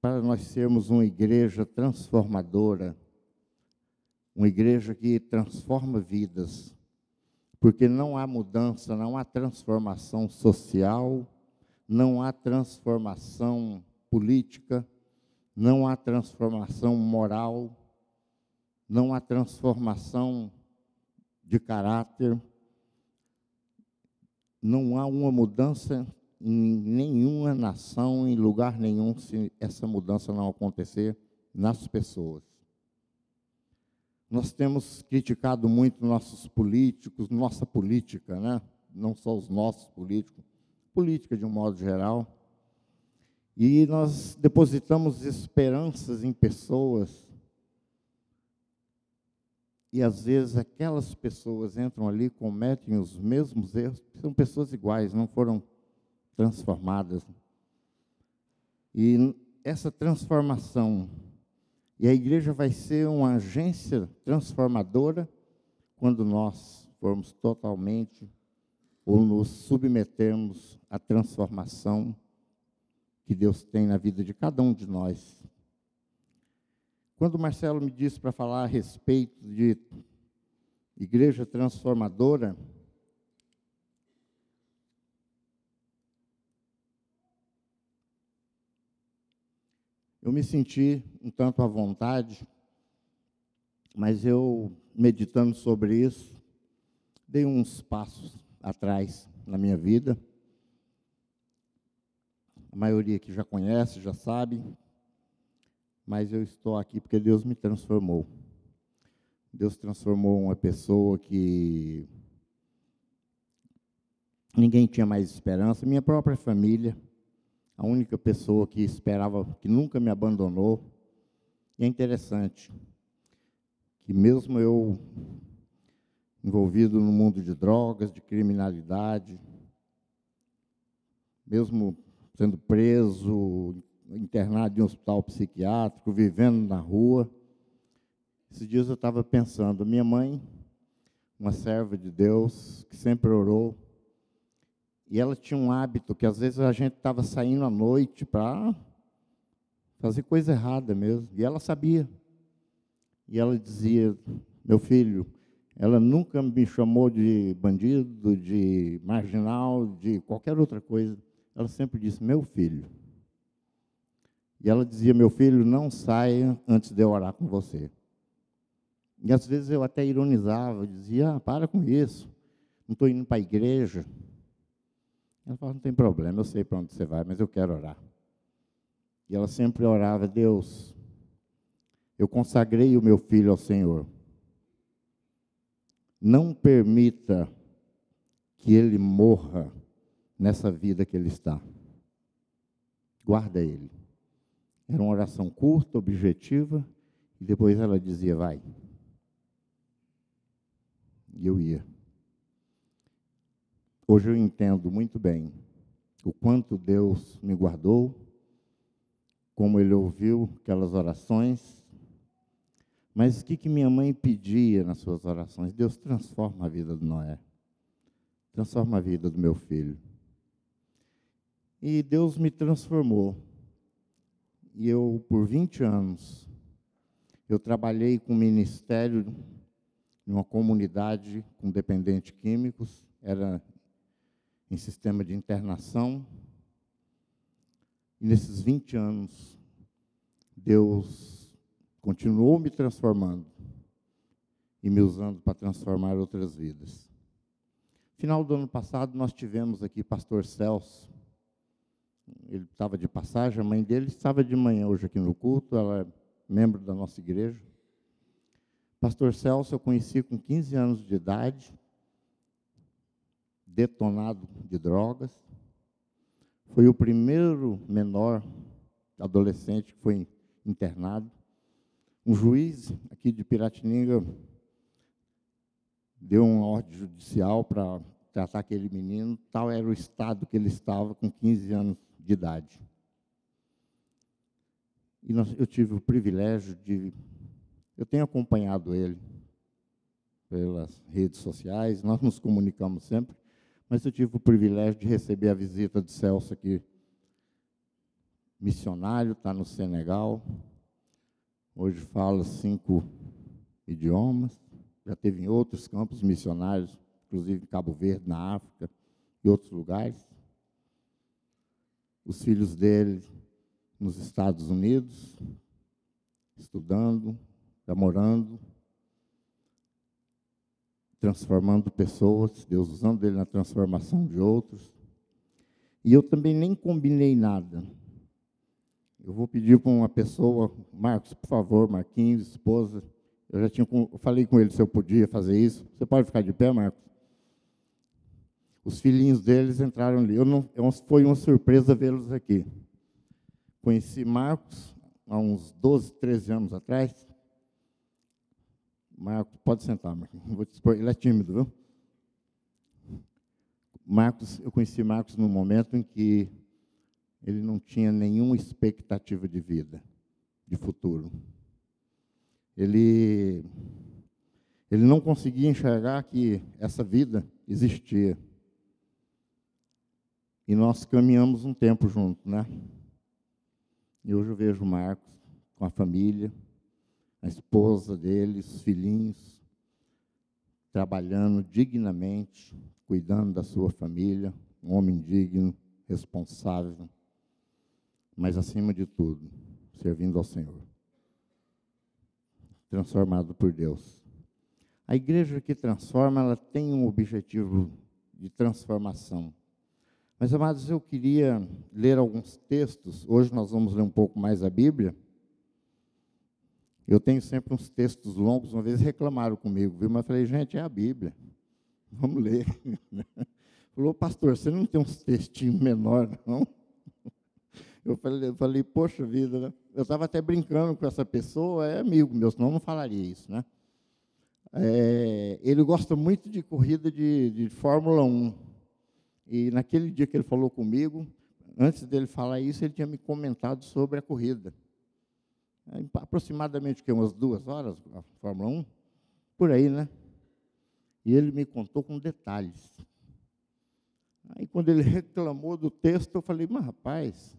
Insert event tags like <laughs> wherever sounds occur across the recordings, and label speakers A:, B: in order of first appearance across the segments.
A: para nós sermos uma igreja transformadora, uma igreja que transforma vidas, porque não há mudança, não há transformação social, não há transformação política, não há transformação moral, não há transformação de caráter, não há uma mudança em nenhuma nação, em lugar nenhum, se essa mudança não acontecer nas pessoas. Nós temos criticado muito nossos políticos, nossa política, né? não só os nossos políticos, política de um modo geral. E nós depositamos esperanças em pessoas. E às vezes aquelas pessoas entram ali, cometem os mesmos erros, são pessoas iguais, não foram transformadas. E essa transformação, e a igreja vai ser uma agência transformadora quando nós formos totalmente ou nos submetermos à transformação que Deus tem na vida de cada um de nós. Quando o Marcelo me disse para falar a respeito de igreja transformadora, Eu me senti um tanto à vontade, mas eu, meditando sobre isso, dei uns passos atrás na minha vida. A maioria que já conhece, já sabe, mas eu estou aqui porque Deus me transformou. Deus transformou uma pessoa que ninguém tinha mais esperança, minha própria família a única pessoa que esperava, que nunca me abandonou. E é interessante que mesmo eu envolvido no mundo de drogas, de criminalidade, mesmo sendo preso, internado em um hospital psiquiátrico, vivendo na rua, esses dias eu estava pensando, minha mãe, uma serva de Deus, que sempre orou, e ela tinha um hábito que às vezes a gente estava saindo à noite para fazer coisa errada mesmo. E ela sabia. E ela dizia: Meu filho, ela nunca me chamou de bandido, de marginal, de qualquer outra coisa. Ela sempre disse: Meu filho. E ela dizia: Meu filho, não saia antes de eu orar com você. E às vezes eu até ironizava, dizia: ah, Para com isso, não estou indo para a igreja. Ela falou, não tem problema, eu sei para onde você vai, mas eu quero orar. E ela sempre orava, Deus, eu consagrei o meu filho ao Senhor. Não permita que ele morra nessa vida que ele está. Guarda ele. Era uma oração curta, objetiva, e depois ela dizia, vai. E eu ia. Hoje eu entendo muito bem o quanto Deus me guardou, como Ele ouviu aquelas orações. Mas o que, que minha mãe pedia nas suas orações? Deus transforma a vida do Noé, transforma a vida do meu filho. E Deus me transformou. E eu, por 20 anos, eu trabalhei com ministério em uma comunidade com dependentes químicos, era em sistema de internação. E nesses 20 anos, Deus continuou me transformando e me usando para transformar outras vidas. Final do ano passado, nós tivemos aqui pastor Celso. Ele estava de passagem, a mãe dele estava de manhã hoje aqui no culto, ela é membro da nossa igreja. Pastor Celso eu conheci com 15 anos de idade, detonado de drogas. Foi o primeiro menor adolescente que foi internado. Um juiz aqui de Piratininga deu uma ordem judicial para tratar aquele menino, tal era o estado que ele estava com 15 anos de idade. E nós, eu tive o privilégio de. Eu tenho acompanhado ele pelas redes sociais, nós nos comunicamos sempre mas eu tive o privilégio de receber a visita de Celso aqui missionário, está no Senegal. Hoje fala cinco idiomas. Já teve em outros campos missionários, inclusive em Cabo Verde, na África e outros lugares. Os filhos dele nos Estados Unidos, estudando, namorando, transformando pessoas, Deus usando ele na transformação de outros. E eu também nem combinei nada. Eu vou pedir para uma pessoa, Marcos, por favor, Marquinhos, esposa. Eu já tinha, eu falei com ele se eu podia fazer isso. Você pode ficar de pé, Marcos? Os filhinhos deles entraram ali. Eu não, foi uma surpresa vê-los aqui. Conheci Marcos há uns 12, 13 anos atrás. Marcos, pode sentar, Marcos. Expor. Ele é tímido, viu? Marcos, eu conheci Marcos no momento em que ele não tinha nenhuma expectativa de vida, de futuro. Ele, ele não conseguia enxergar que essa vida existia. E nós caminhamos um tempo juntos, né? E hoje eu vejo Marcos com a família, a esposa dele, os filhinhos, trabalhando dignamente, cuidando da sua família, um homem digno, responsável, mas acima de tudo, servindo ao Senhor. Transformado por Deus. A igreja que transforma, ela tem um objetivo de transformação. Mas, amados, eu queria ler alguns textos. Hoje nós vamos ler um pouco mais a Bíblia. Eu tenho sempre uns textos longos. Uma vez reclamaram comigo, viu? Mas eu falei, gente, é a Bíblia. Vamos ler. <laughs> Falou, pastor, você não tem uns textinhos menores, não? <laughs> Eu falei, eu falei, poxa vida, né? Eu estava até brincando com essa pessoa, é amigo meu, senão eu não falaria isso, né? É, ele gosta muito de corrida de, de Fórmula 1. E naquele dia que ele falou comigo, antes dele falar isso, ele tinha me comentado sobre a corrida. É, aproximadamente que, umas duas horas, a Fórmula 1, por aí, né? E ele me contou com detalhes. Aí, quando ele <laughs> reclamou do texto, eu falei, mas rapaz,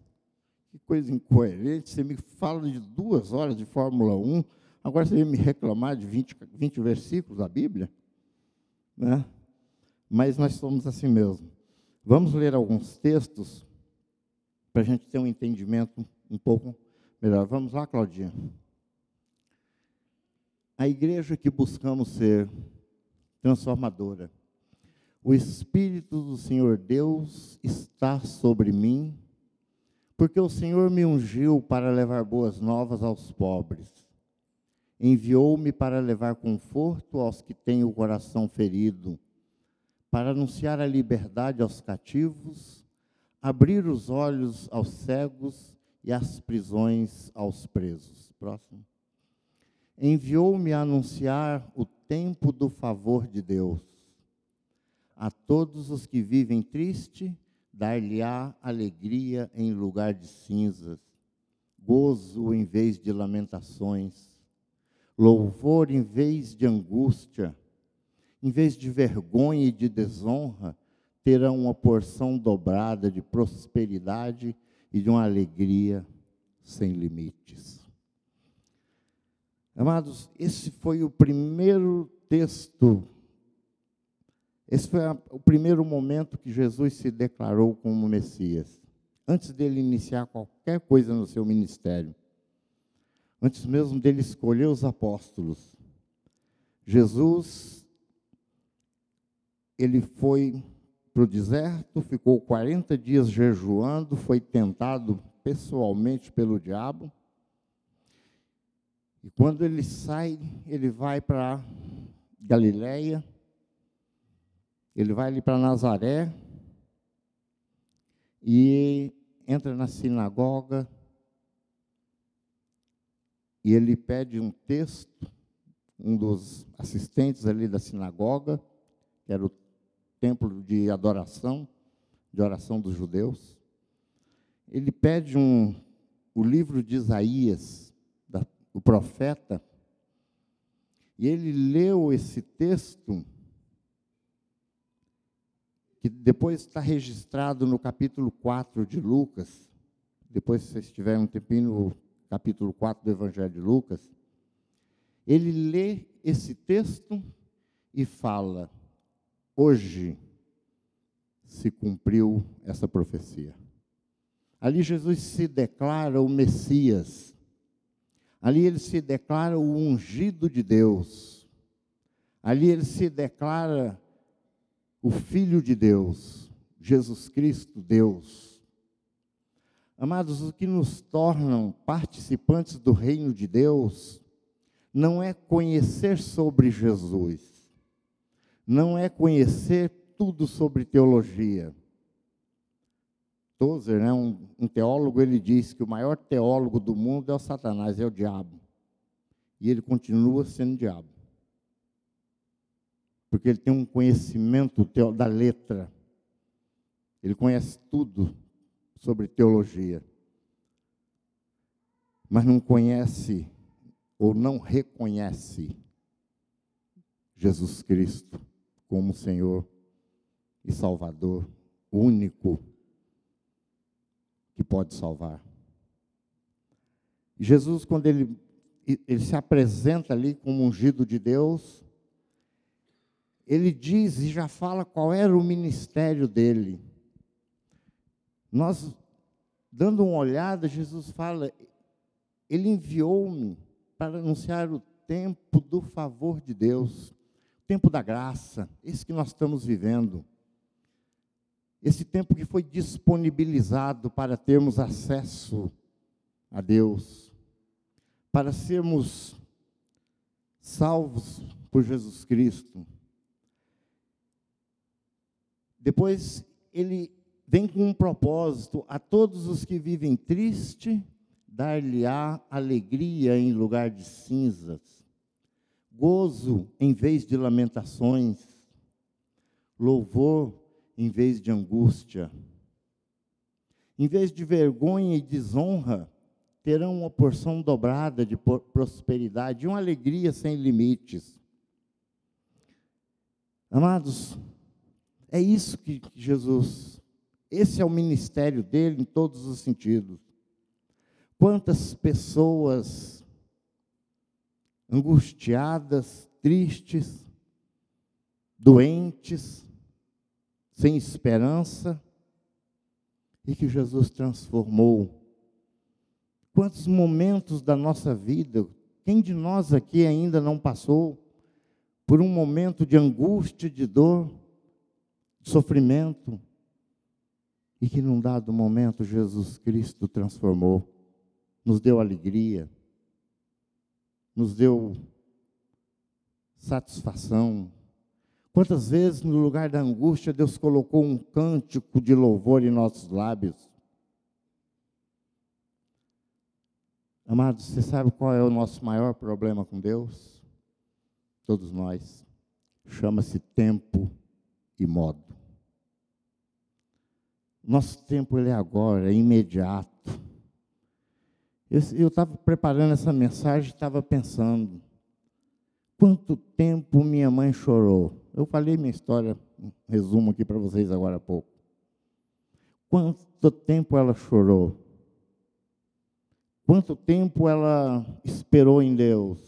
A: que coisa incoerente, você me fala de duas horas de Fórmula 1, agora você vem me reclamar de 20, 20 versículos da Bíblia? Né? Mas nós somos assim mesmo. Vamos ler alguns textos para a gente ter um entendimento um pouco melhor. Vamos lá, Claudinha. A igreja que buscamos ser transformadora. O Espírito do Senhor Deus está sobre mim, porque o Senhor me ungiu para levar boas novas aos pobres. Enviou-me para levar conforto aos que têm o coração ferido para anunciar a liberdade aos cativos, abrir os olhos aos cegos e as prisões aos presos. Próximo. Enviou-me a anunciar o tempo do favor de Deus. A todos os que vivem triste, dar-lhe-á alegria em lugar de cinzas, gozo em vez de lamentações, louvor em vez de angústia, em vez de vergonha e de desonra, terão uma porção dobrada de prosperidade e de uma alegria sem limites. Amados, esse foi o primeiro texto, esse foi a, o primeiro momento que Jesus se declarou como Messias, antes dele iniciar qualquer coisa no seu ministério, antes mesmo dele escolher os apóstolos. Jesus ele foi para o deserto, ficou 40 dias jejuando, foi tentado pessoalmente pelo diabo. E quando ele sai, ele vai para Galiléia, ele vai ali para Nazaré e entra na sinagoga e ele pede um texto, um dos assistentes ali da sinagoga, que era o templo de adoração, de oração dos judeus. Ele pede um, o livro de Isaías, da, o profeta, e ele leu esse texto, que depois está registrado no capítulo 4 de Lucas, depois se vocês tiverem um tempinho, no capítulo 4 do Evangelho de Lucas, ele lê esse texto e fala: hoje se cumpriu essa profecia. Ali Jesus se declara o Messias. Ali ele se declara o ungido de Deus. Ali ele se declara o Filho de Deus, Jesus Cristo, Deus. Amados, o que nos tornam participantes do reino de Deus não é conhecer sobre Jesus, não é conhecer tudo sobre teologia. Tozer, né, um, um teólogo, ele diz que o maior teólogo do mundo é o Satanás, é o diabo. E ele continua sendo diabo. Porque ele tem um conhecimento da letra. Ele conhece tudo sobre teologia. Mas não conhece ou não reconhece Jesus Cristo como Senhor e Salvador único que pode salvar. Jesus, quando ele, ele se apresenta ali como ungido de Deus, ele diz e já fala qual era o ministério dele. Nós, dando uma olhada, Jesus fala: Ele enviou-me para anunciar o tempo do favor de Deus, tempo da graça, esse que nós estamos vivendo. Esse tempo que foi disponibilizado para termos acesso a Deus, para sermos salvos por Jesus Cristo. Depois ele vem com um propósito a todos os que vivem triste dar-lhe-á alegria em lugar de cinzas, gozo em vez de lamentações, louvor em vez de angústia. Em vez de vergonha e desonra, terão uma porção dobrada de prosperidade e uma alegria sem limites. Amados, é isso que Jesus, esse é o ministério dele em todos os sentidos. Quantas pessoas angustiadas, tristes, doentes, sem esperança, e que Jesus transformou. Quantos momentos da nossa vida, quem de nós aqui ainda não passou por um momento de angústia, de dor, de sofrimento, e que num dado momento Jesus Cristo transformou? nos deu alegria, nos deu satisfação. Quantas vezes, no lugar da angústia, Deus colocou um cântico de louvor em nossos lábios? Amados, você sabe qual é o nosso maior problema com Deus? Todos nós. Chama-se tempo e modo. Nosso tempo ele é agora, é imediato. Eu estava preparando essa mensagem, estava pensando, quanto tempo minha mãe chorou. Eu falei minha história, um resumo aqui para vocês agora há pouco. Quanto tempo ela chorou? Quanto tempo ela esperou em Deus?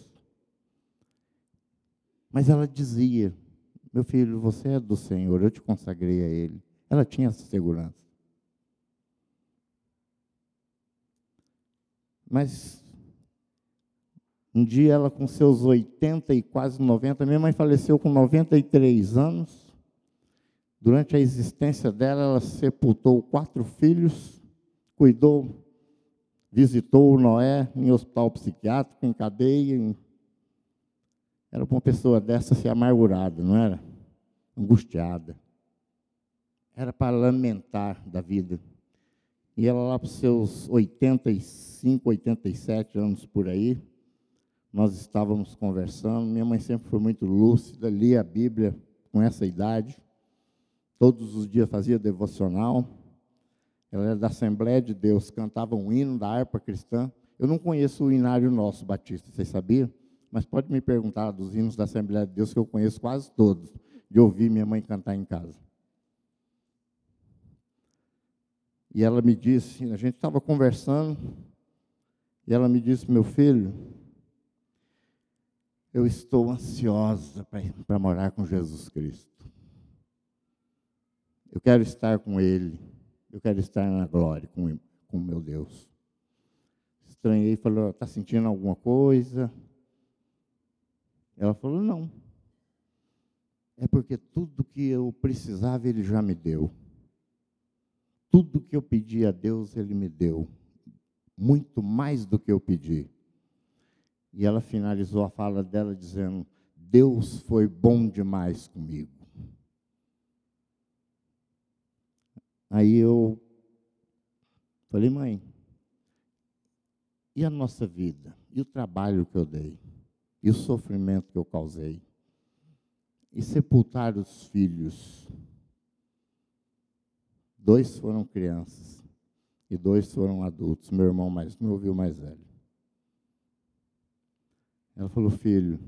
A: Mas ela dizia: Meu filho, você é do Senhor, eu te consagrei a Ele. Ela tinha essa segurança. Mas um dia ela com seus 80 e quase 90, minha mãe faleceu com 93 anos. Durante a existência dela, ela sepultou quatro filhos, cuidou, visitou o Noé em hospital psiquiátrico, em cadeia. Em... Era uma pessoa dessa ser amargurada, não era? Angustiada. Era para lamentar da vida. E ela lá para os seus 85, 87 anos por aí, nós estávamos conversando. Minha mãe sempre foi muito lúcida, lia a Bíblia com essa idade. Todos os dias fazia devocional. Ela era da Assembleia de Deus, cantava um hino da harpa cristã. Eu não conheço o hinário nosso batista, vocês sabiam? Mas pode me perguntar dos hinos da Assembleia de Deus, que eu conheço quase todos, de ouvir minha mãe cantar em casa. E ela me disse, a gente estava conversando, e ela me disse, meu filho, eu estou ansiosa para morar com Jesus Cristo. Eu quero estar com Ele. Eu quero estar na glória com, com meu Deus. Estranhei falou: está sentindo alguma coisa? Ela falou: não. É porque tudo que eu precisava, Ele já me deu. Tudo que eu pedi a Deus, Ele me deu. Muito mais do que eu pedi. E ela finalizou a fala dela dizendo: Deus foi bom demais comigo. Aí eu falei, mãe, e a nossa vida? E o trabalho que eu dei? E o sofrimento que eu causei? E sepultar os filhos? Dois foram crianças e dois foram adultos. Meu irmão mais novo e o mais velho. Ela falou: Filho,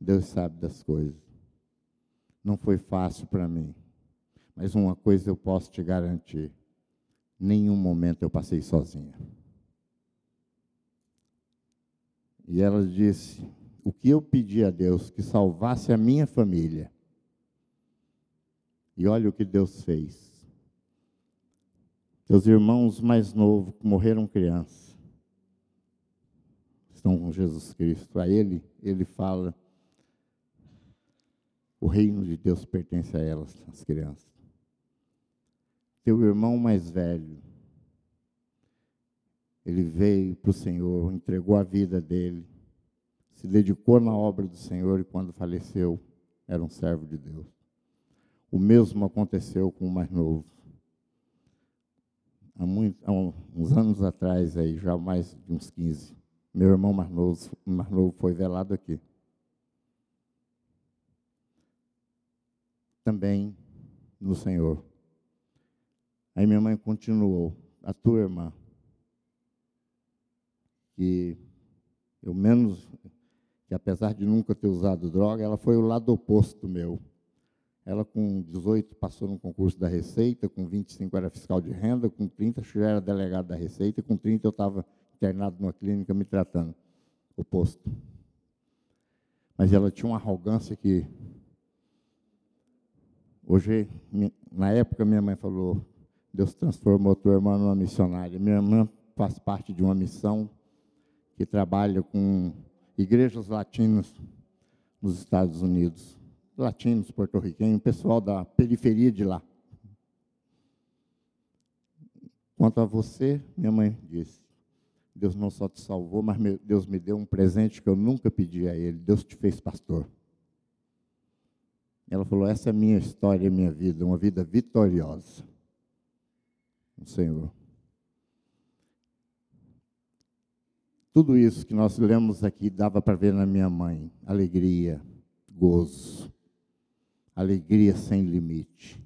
A: Deus sabe das coisas. Não foi fácil para mim, mas uma coisa eu posso te garantir: nenhum momento eu passei sozinha. E ela disse: O que eu pedi a Deus que salvasse a minha família. E olha o que Deus fez. Seus irmãos mais novos morreram crianças estão com Jesus Cristo. A Ele, Ele fala: o reino de Deus pertence a elas, as crianças. Teu irmão mais velho, ele veio para o Senhor, entregou a vida dele, se dedicou na obra do Senhor e quando faleceu, era um servo de Deus. O mesmo aconteceu com o mais novo. Há, muito, há uns anos atrás, aí, já mais de uns 15, meu irmão mais novo, foi velado aqui. Também no Senhor. Aí minha mãe continuou, a tua irmã, que eu menos, que apesar de nunca ter usado droga, ela foi o lado oposto meu. Ela com 18 passou no concurso da Receita, com 25 era fiscal de renda, com 30 já era delegado da Receita, e com 30 eu estava internado numa clínica me tratando, oposto. Mas ela tinha uma arrogância que. Hoje, na época, minha mãe falou: Deus transformou tua irmã numa missionária. Minha irmã faz parte de uma missão que trabalha com igrejas latinas nos Estados Unidos. Latinos, porto-riquenhos, pessoal da periferia de lá. Quanto a você, minha mãe disse: Deus não só te salvou, mas Deus me deu um presente que eu nunca pedi a Ele. Deus te fez pastor. Ela falou: Essa é a minha história, a minha vida, uma vida vitoriosa. O Senhor. Tudo isso que nós lemos aqui dava para ver na minha mãe: alegria, gozo, alegria sem limite,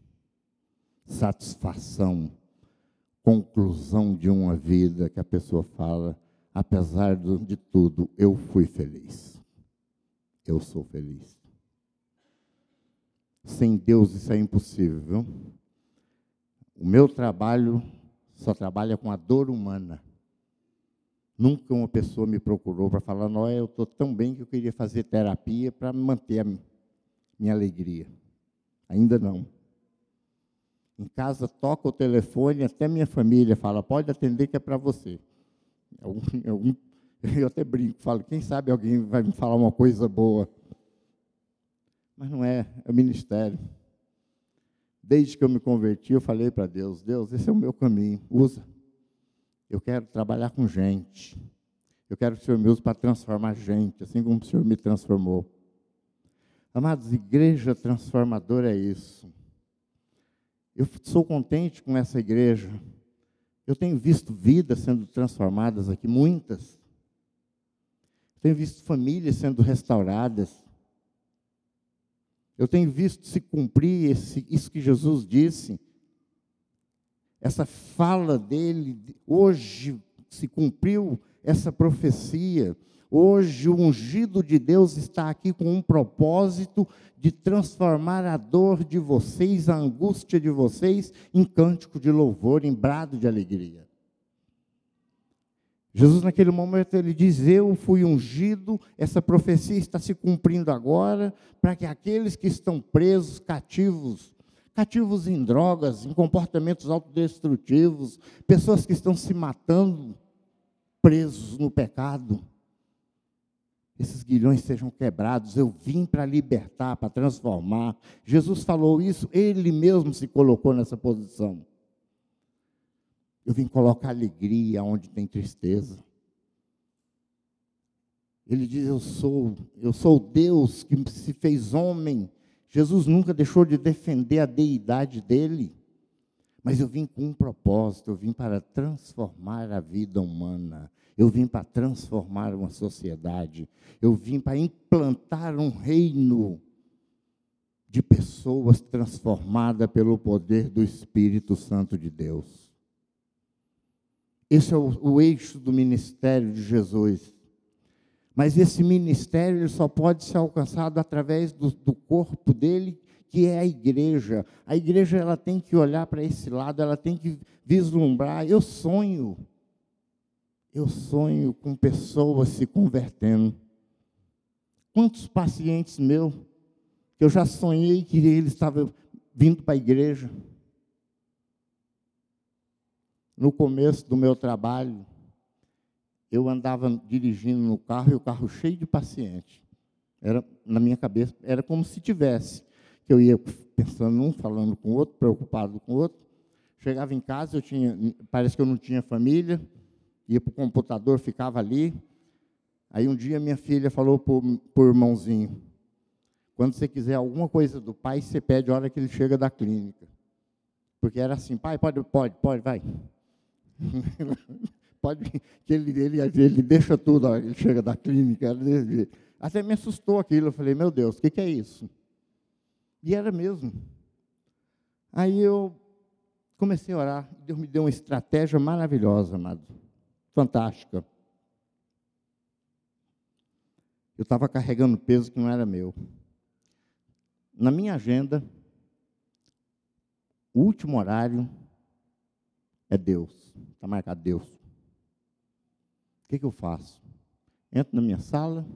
A: satisfação conclusão de uma vida que a pessoa fala, apesar de tudo, eu fui feliz. Eu sou feliz. Sem Deus isso é impossível. Viu? O meu trabalho só trabalha com a dor humana. Nunca uma pessoa me procurou para falar, não, eu estou tão bem que eu queria fazer terapia para manter a minha alegria. Ainda não. Em casa toca o telefone, até minha família fala, pode atender que é para você. <laughs> eu até brinco, falo, quem sabe alguém vai me falar uma coisa boa. Mas não é, é o ministério. Desde que eu me converti, eu falei para Deus, Deus, esse é o meu caminho, usa. Eu quero trabalhar com gente. Eu quero que o Senhor me use para transformar gente, assim como o Senhor me transformou. Amados, igreja transformadora é isso. Eu sou contente com essa igreja. Eu tenho visto vidas sendo transformadas aqui, muitas. Tenho visto famílias sendo restauradas. Eu tenho visto se cumprir esse, isso que Jesus disse. Essa fala dele, hoje se cumpriu essa profecia. Hoje, o ungido de Deus está aqui com um propósito de transformar a dor de vocês, a angústia de vocês, em cântico de louvor, em brado de alegria. Jesus, naquele momento, ele diz: Eu fui ungido, essa profecia está se cumprindo agora, para que aqueles que estão presos, cativos, cativos em drogas, em comportamentos autodestrutivos, pessoas que estão se matando, presos no pecado, esses guilhões sejam quebrados. Eu vim para libertar, para transformar. Jesus falou isso, ele mesmo se colocou nessa posição. Eu vim colocar alegria onde tem tristeza. Ele diz: Eu sou, eu sou Deus que se fez homem. Jesus nunca deixou de defender a deidade dele. Mas eu vim com um propósito, eu vim para transformar a vida humana. Eu vim para transformar uma sociedade. Eu vim para implantar um reino de pessoas transformadas pelo poder do Espírito Santo de Deus. Esse é o, o eixo do ministério de Jesus. Mas esse ministério só pode ser alcançado através do, do corpo dele, que é a igreja. A igreja ela tem que olhar para esse lado, ela tem que vislumbrar. Eu sonho, eu sonho com pessoas se convertendo. Quantos pacientes meus que eu já sonhei que eles estavam vindo para a igreja? No começo do meu trabalho, eu andava dirigindo no carro e o carro cheio de pacientes. Era na minha cabeça, era como se tivesse. Que eu ia pensando um, falando com o outro, preocupado com o outro. Chegava em casa, eu tinha, parece que eu não tinha família, ia para o computador, ficava ali. Aí um dia minha filha falou para o irmãozinho, quando você quiser alguma coisa do pai, você pede a hora que ele chega da clínica. Porque era assim, pai, pode, pode, pode, vai. <laughs> Pode que ele, ele, ele deixa tudo, ele chega da clínica. Até me assustou aquilo. Eu falei, meu Deus, o que, que é isso? E era mesmo. Aí eu comecei a orar. Deus me deu uma estratégia maravilhosa, amado. Fantástica. Eu estava carregando peso que não era meu. Na minha agenda, o último horário é Deus. Está marcado Deus. O que, que eu faço? Entro na minha sala,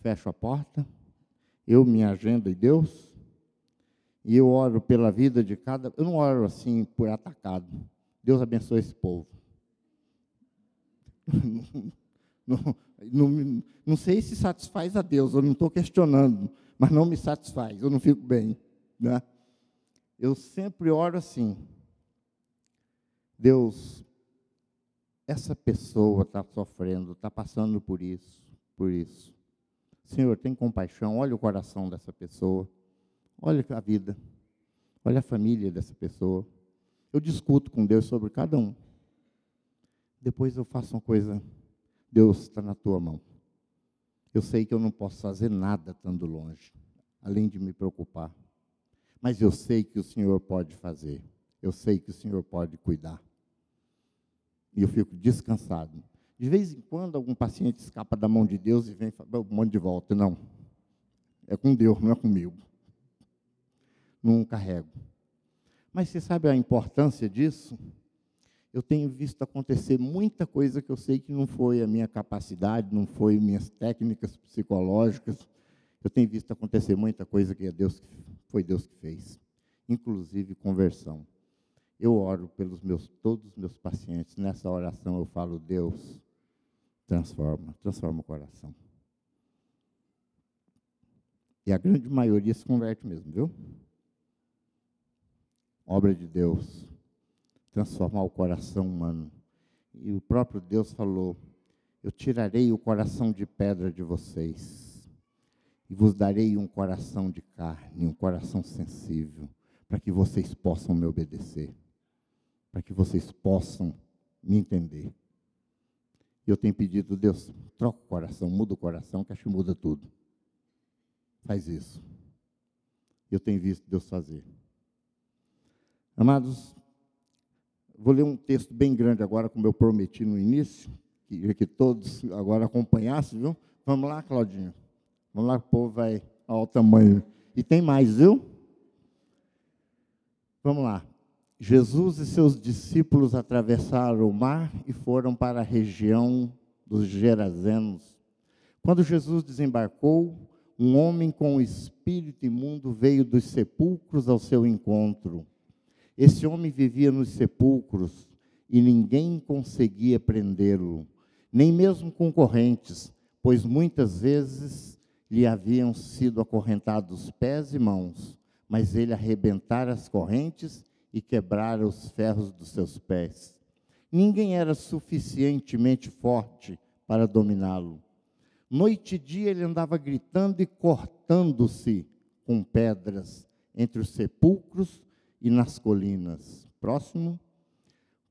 A: fecho a porta, eu, minha agenda e Deus, e eu oro pela vida de cada. Eu não oro assim por atacado. Deus abençoe esse povo. <laughs> Não, não, não, sei se satisfaz a Deus, eu não estou questionando, mas não me satisfaz, eu não fico bem. Né? Eu sempre oro assim. Deus, essa pessoa está sofrendo, está passando por isso, por isso. Senhor, tem compaixão, olha o coração dessa pessoa, olha a vida, olha a família dessa pessoa. Eu discuto com Deus sobre cada um. Depois eu faço uma coisa, Deus está na tua mão. Eu sei que eu não posso fazer nada estando longe, além de me preocupar. Mas eu sei que o Senhor pode fazer. Eu sei que o Senhor pode cuidar e eu fico descansado. De vez em quando, algum paciente escapa da mão de Deus e vem um monte de volta. Não. É com Deus, não é comigo. Não carrego. Mas você sabe a importância disso? Eu tenho visto acontecer muita coisa que eu sei que não foi a minha capacidade, não foi minhas técnicas psicológicas. Eu tenho visto acontecer muita coisa que é Deus foi Deus que fez, inclusive conversão. Eu oro pelos meus todos os meus pacientes. Nessa oração eu falo, Deus, transforma, transforma o coração. E a grande maioria se converte mesmo, viu? Obra de Deus, transformar o coração humano. E o próprio Deus falou: Eu tirarei o coração de pedra de vocês, e vos darei um coração de carne, um coração sensível, para que vocês possam me obedecer para que vocês possam me entender. Eu tenho pedido, Deus, troca o coração, muda o coração, que acho que muda tudo. Faz isso. Eu tenho visto Deus fazer. Amados, vou ler um texto bem grande agora, como eu prometi no início, Queria que todos agora acompanhassem, viu? Vamos lá, Claudinho. Vamos lá, que o povo vai ao tamanho. E tem mais, viu? Vamos lá. Jesus e seus discípulos atravessaram o mar e foram para a região dos Gerazenos. Quando Jesus desembarcou, um homem com o espírito imundo veio dos sepulcros ao seu encontro. Esse homem vivia nos sepulcros e ninguém conseguia prendê-lo, nem mesmo concorrentes, pois muitas vezes lhe haviam sido acorrentados pés e mãos, mas ele arrebentara as correntes e quebrara os ferros dos seus pés. Ninguém era suficientemente forte para dominá-lo. Noite e dia ele andava gritando e cortando-se com pedras entre os sepulcros e nas colinas. Próximo.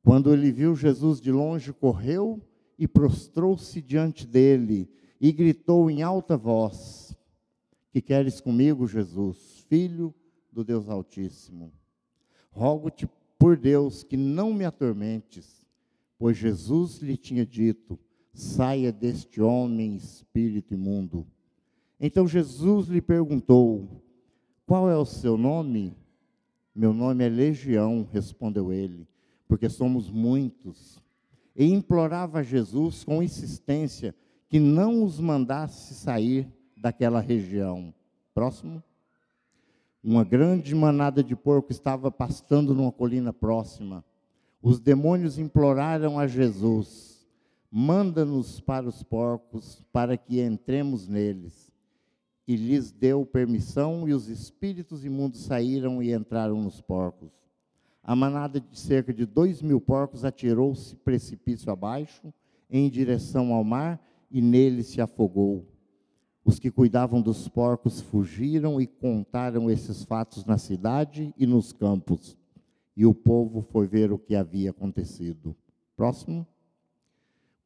A: Quando ele viu Jesus de longe, correu e prostrou-se diante dele e gritou em alta voz: Que queres comigo, Jesus, filho do Deus Altíssimo? Rogo-te por Deus que não me atormentes, pois Jesus lhe tinha dito: Saia deste homem, espírito imundo. Então Jesus lhe perguntou: Qual é o seu nome? Meu nome é Legião, respondeu ele, porque somos muitos. E implorava a Jesus com insistência que não os mandasse sair daquela região. Próximo. Uma grande manada de porco estava pastando numa colina próxima. Os demônios imploraram a Jesus: Manda-nos para os porcos, para que entremos neles. E lhes deu permissão, e os espíritos imundos saíram e entraram nos porcos. A manada de cerca de dois mil porcos atirou-se precipício abaixo, em direção ao mar, e nele se afogou. Os que cuidavam dos porcos fugiram e contaram esses fatos na cidade e nos campos. E o povo foi ver o que havia acontecido. Próximo.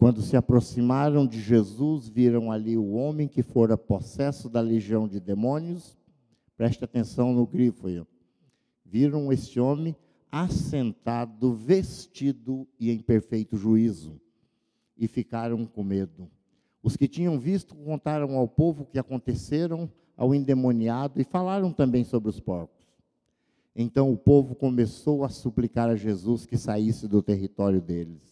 A: Quando se aproximaram de Jesus, viram ali o homem que fora possesso da legião de demônios. Preste atenção no grifo aí. Viram este homem assentado, vestido e em perfeito juízo, e ficaram com medo. Os que tinham visto contaram ao povo o que aconteceram ao endemoniado e falaram também sobre os porcos. Então o povo começou a suplicar a Jesus que saísse do território deles.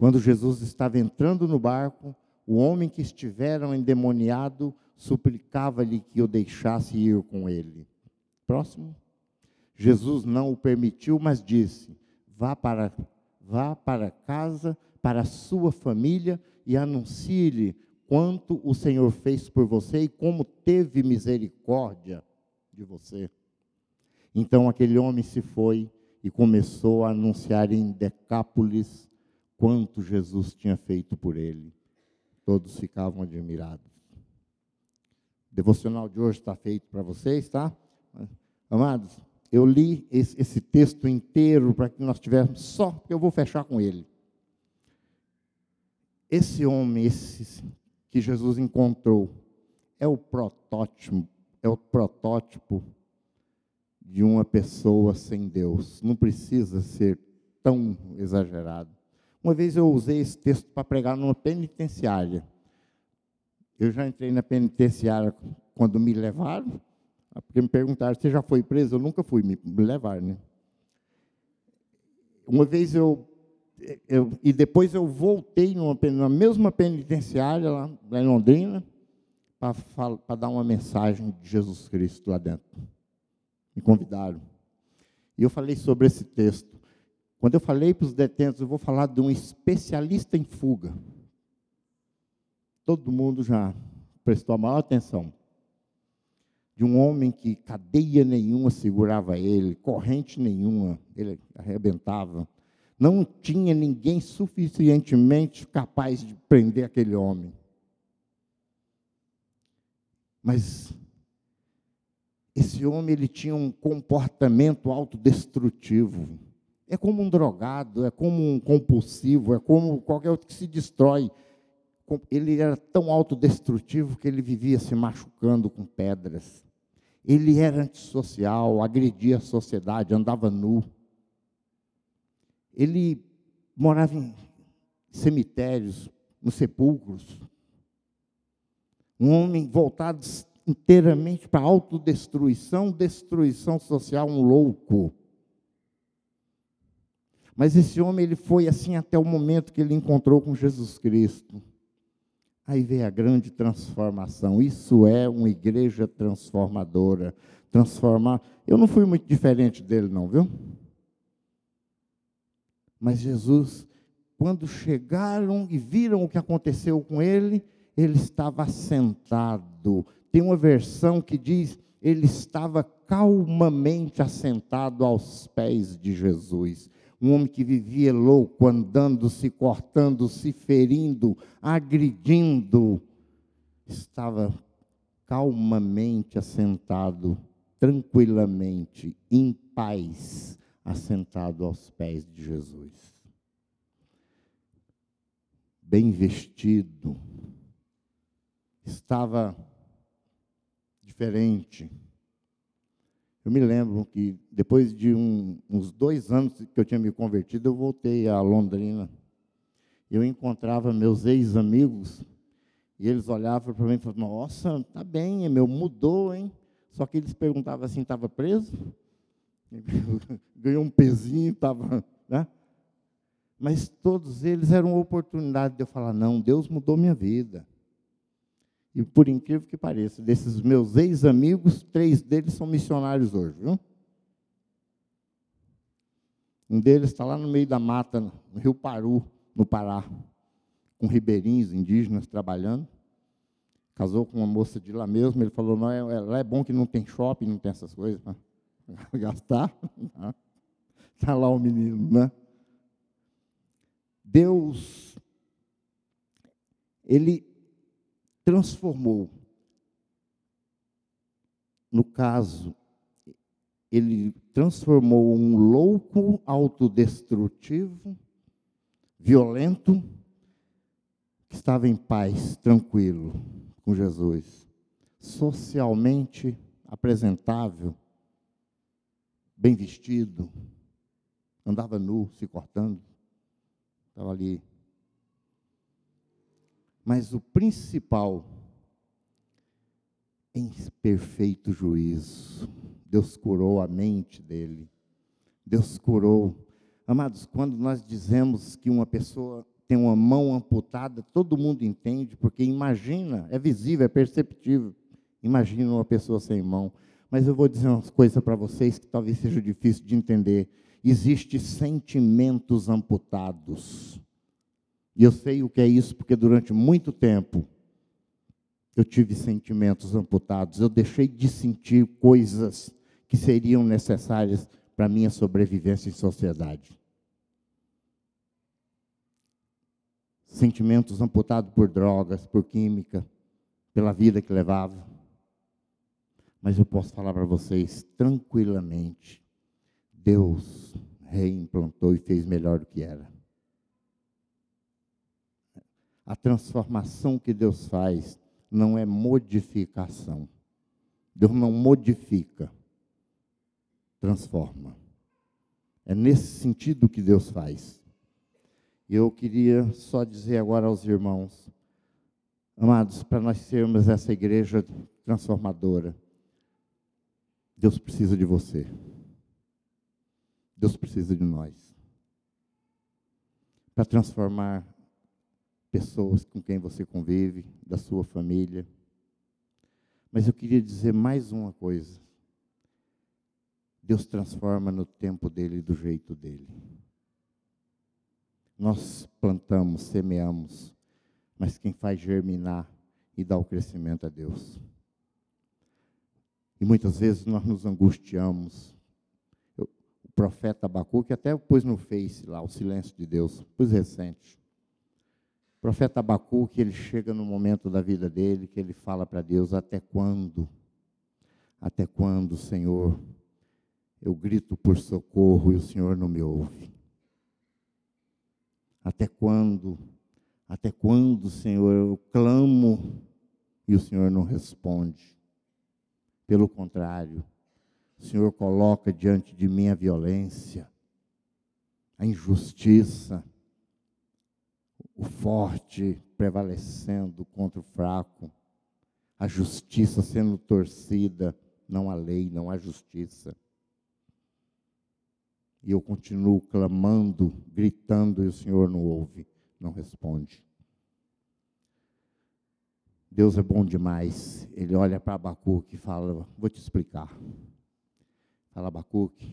A: Quando Jesus estava entrando no barco, o homem que estivera endemoniado suplicava-lhe que o deixasse ir com ele. Próximo. Jesus não o permitiu, mas disse: Vá para, vá para casa, para a sua família e anuncie-lhe quanto o Senhor fez por você e como teve misericórdia de você. Então aquele homem se foi e começou a anunciar em Decápolis quanto Jesus tinha feito por ele. Todos ficavam admirados. O devocional de hoje está feito para vocês, tá? Amados, eu li esse, esse texto inteiro para que nós tivéssemos só, porque eu vou fechar com ele. Esse homem, esse que Jesus encontrou, é o protótipo, é o protótipo de uma pessoa sem Deus. Não precisa ser tão exagerado. Uma vez eu usei esse texto para pregar numa penitenciária. Eu já entrei na penitenciária quando me levaram, porque me perguntaram: você já foi preso? Eu nunca fui, me levaram, né? Uma vez eu eu, e depois eu voltei numa, na mesma penitenciária, lá, lá em Londrina, para dar uma mensagem de Jesus Cristo lá dentro. Me convidaram. E eu falei sobre esse texto. Quando eu falei para os detentos, eu vou falar de um especialista em fuga. Todo mundo já prestou a maior atenção. De um homem que cadeia nenhuma segurava ele, corrente nenhuma, ele arrebentava não tinha ninguém suficientemente capaz de prender aquele homem. Mas esse homem ele tinha um comportamento autodestrutivo. É como um drogado, é como um compulsivo, é como qualquer outro que se destrói. Ele era tão autodestrutivo que ele vivia se machucando com pedras. Ele era antissocial, agredia a sociedade, andava nu. Ele morava em, cemitérios, nos sepulcros. Um homem voltado inteiramente para a autodestruição, destruição social, um louco. Mas esse homem ele foi assim até o momento que ele encontrou com Jesus Cristo. Aí veio a grande transformação. Isso é uma igreja transformadora. Transformar. Eu não fui muito diferente dele, não, viu? Mas Jesus, quando chegaram e viram o que aconteceu com ele, ele estava assentado. Tem uma versão que diz: ele estava calmamente assentado aos pés de Jesus um homem que vivia louco, andando, se cortando, se ferindo, agredindo, estava calmamente assentado, tranquilamente, em paz, assentado aos pés de Jesus. Bem vestido, estava diferente eu me lembro que depois de um, uns dois anos que eu tinha me convertido, eu voltei a Londrina. Eu encontrava meus ex-amigos e eles olhavam para mim e falavam: Nossa, tá bem, meu, mudou, hein? Só que eles perguntavam assim: estava preso? <laughs> Ganhou um pezinho, estava. Né? Mas todos eles eram oportunidade de eu falar: Não, Deus mudou minha vida. E por incrível que pareça, desses meus ex-amigos, três deles são missionários hoje, viu? Um deles está lá no meio da mata, no Rio Paru, no Pará, com ribeirinhos indígenas trabalhando. Casou com uma moça de lá mesmo. Ele falou: não, é, é lá é bom que não tem shopping, não tem essas coisas para <laughs> gastar. Está lá o menino, né? Deus, Ele transformou. No caso, ele transformou um louco autodestrutivo, violento, que estava em paz, tranquilo com Jesus, socialmente apresentável, bem vestido, andava nu, se cortando, estava ali mas o principal, em perfeito juízo, Deus curou a mente dele. Deus curou. Amados, quando nós dizemos que uma pessoa tem uma mão amputada, todo mundo entende, porque imagina, é visível, é perceptível. Imagina uma pessoa sem mão. Mas eu vou dizer uma coisa para vocês que talvez seja difícil de entender. Existem sentimentos amputados. E eu sei o que é isso, porque durante muito tempo eu tive sentimentos amputados, eu deixei de sentir coisas que seriam necessárias para minha sobrevivência em sociedade. Sentimentos amputados por drogas, por química, pela vida que levava. Mas eu posso falar para vocês tranquilamente: Deus reimplantou e fez melhor do que era a transformação que Deus faz não é modificação. Deus não modifica, transforma. É nesse sentido que Deus faz. Eu queria só dizer agora aos irmãos, amados, para nós sermos essa igreja transformadora, Deus precisa de você. Deus precisa de nós. Para transformar pessoas com quem você convive, da sua família. Mas eu queria dizer mais uma coisa. Deus transforma no tempo dele, do jeito dele. Nós plantamos, semeamos, mas quem faz germinar e dá o crescimento é Deus. E muitas vezes nós nos angustiamos. Eu, o profeta Abacuque até pôs no Face lá, o silêncio de Deus, pôs recente. O profeta Abacuque, ele chega no momento da vida dele que ele fala para Deus: Até quando? Até quando, Senhor, eu grito por socorro e o Senhor não me ouve? Até quando? Até quando, Senhor, eu clamo e o Senhor não responde? Pelo contrário, o Senhor coloca diante de mim a violência, a injustiça, o forte prevalecendo contra o fraco, a justiça sendo torcida, não há lei, não há justiça. E eu continuo clamando, gritando, e o Senhor não ouve, não responde. Deus é bom demais. Ele olha para Abacuque e fala: Vou te explicar. Fala, Abacuque,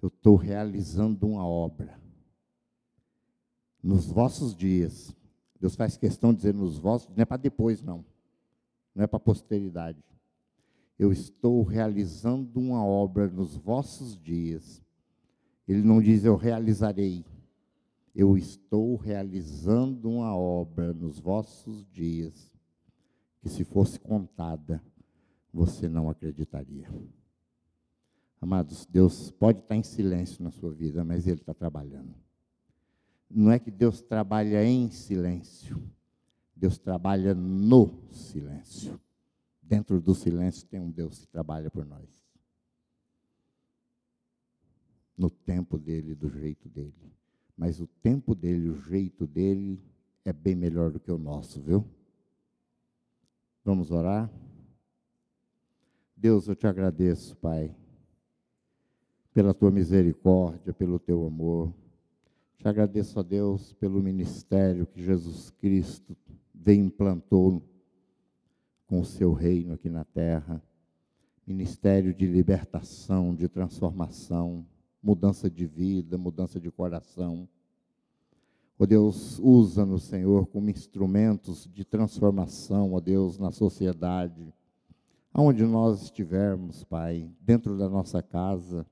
A: eu estou realizando uma obra. Nos vossos dias, Deus faz questão de dizer nos vossos, não é para depois, não. Não é para a posteridade. Eu estou realizando uma obra nos vossos dias. Ele não diz eu realizarei. Eu estou realizando uma obra nos vossos dias que se fosse contada, você não acreditaria. Amados, Deus pode estar em silêncio na sua vida, mas Ele está trabalhando. Não é que Deus trabalha em silêncio, Deus trabalha no silêncio. Dentro do silêncio tem um Deus que trabalha por nós. No tempo dele, do jeito dele. Mas o tempo dele, o jeito dele, é bem melhor do que o nosso, viu? Vamos orar? Deus, eu te agradeço, Pai pela tua misericórdia, pelo teu amor. Te agradeço a Deus pelo ministério que Jesus Cristo veio implantou com o seu reino aqui na terra. Ministério de libertação, de transformação, mudança de vida, mudança de coração. Ó Deus, usa-nos, Senhor, como instrumentos de transformação, ó Deus, na sociedade. Aonde nós estivermos, Pai, dentro da nossa casa,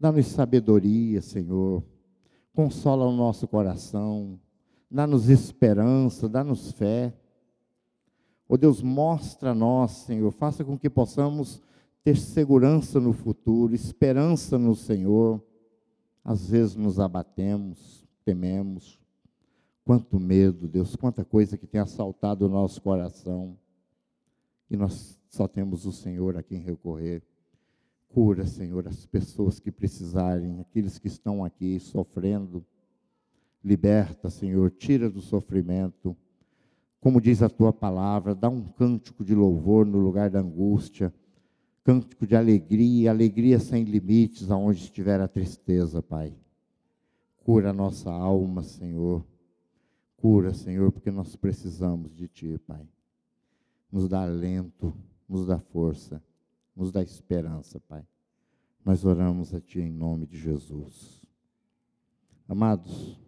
A: Dá-nos sabedoria, Senhor. Consola o nosso coração. Dá-nos esperança, dá-nos fé. Ó oh Deus, mostra a nós, Senhor. Faça com que possamos ter segurança no futuro, esperança no Senhor. Às vezes nos abatemos, tememos. Quanto medo, Deus, quanta coisa que tem assaltado o nosso coração. E nós só temos o Senhor a quem recorrer. Cura, Senhor, as pessoas que precisarem, aqueles que estão aqui sofrendo. Liberta, Senhor, tira do sofrimento. Como diz a tua palavra, dá um cântico de louvor no lugar da angústia, cântico de alegria, alegria sem limites aonde estiver a tristeza, Pai. Cura a nossa alma, Senhor. Cura, Senhor, porque nós precisamos de Ti, Pai. Nos dá alento, nos dá força nos dá esperança, Pai. Nós oramos a Ti em nome de Jesus. Amados,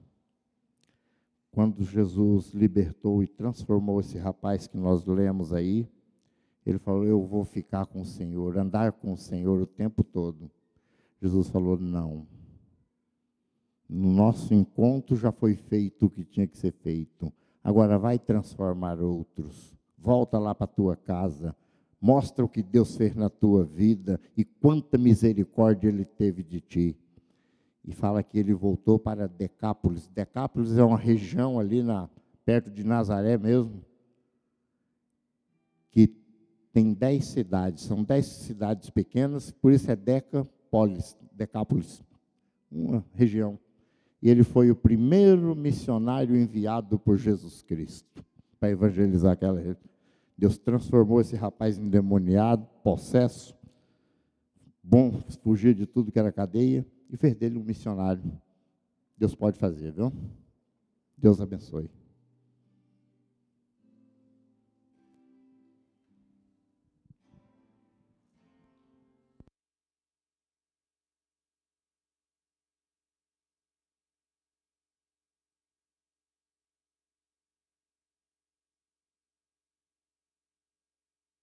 A: quando Jesus libertou e transformou esse rapaz que nós lemos aí, ele falou: Eu vou ficar com o Senhor, andar com o Senhor o tempo todo. Jesus falou: Não. No nosso encontro já foi feito o que tinha que ser feito. Agora vai transformar outros. Volta lá para a tua casa Mostra o que Deus fez na tua vida e quanta misericórdia Ele teve de ti. E fala que ele voltou para Decápolis. Decápolis é uma região ali na, perto de Nazaré mesmo, que tem dez cidades. São dez cidades pequenas, por isso é Decapolis, Decápolis, uma região. E ele foi o primeiro missionário enviado por Jesus Cristo para evangelizar aquela região. Deus transformou esse rapaz endemoniado, possesso, bom fugir de tudo que era cadeia e fez dele um missionário. Deus pode fazer, viu? Deus abençoe.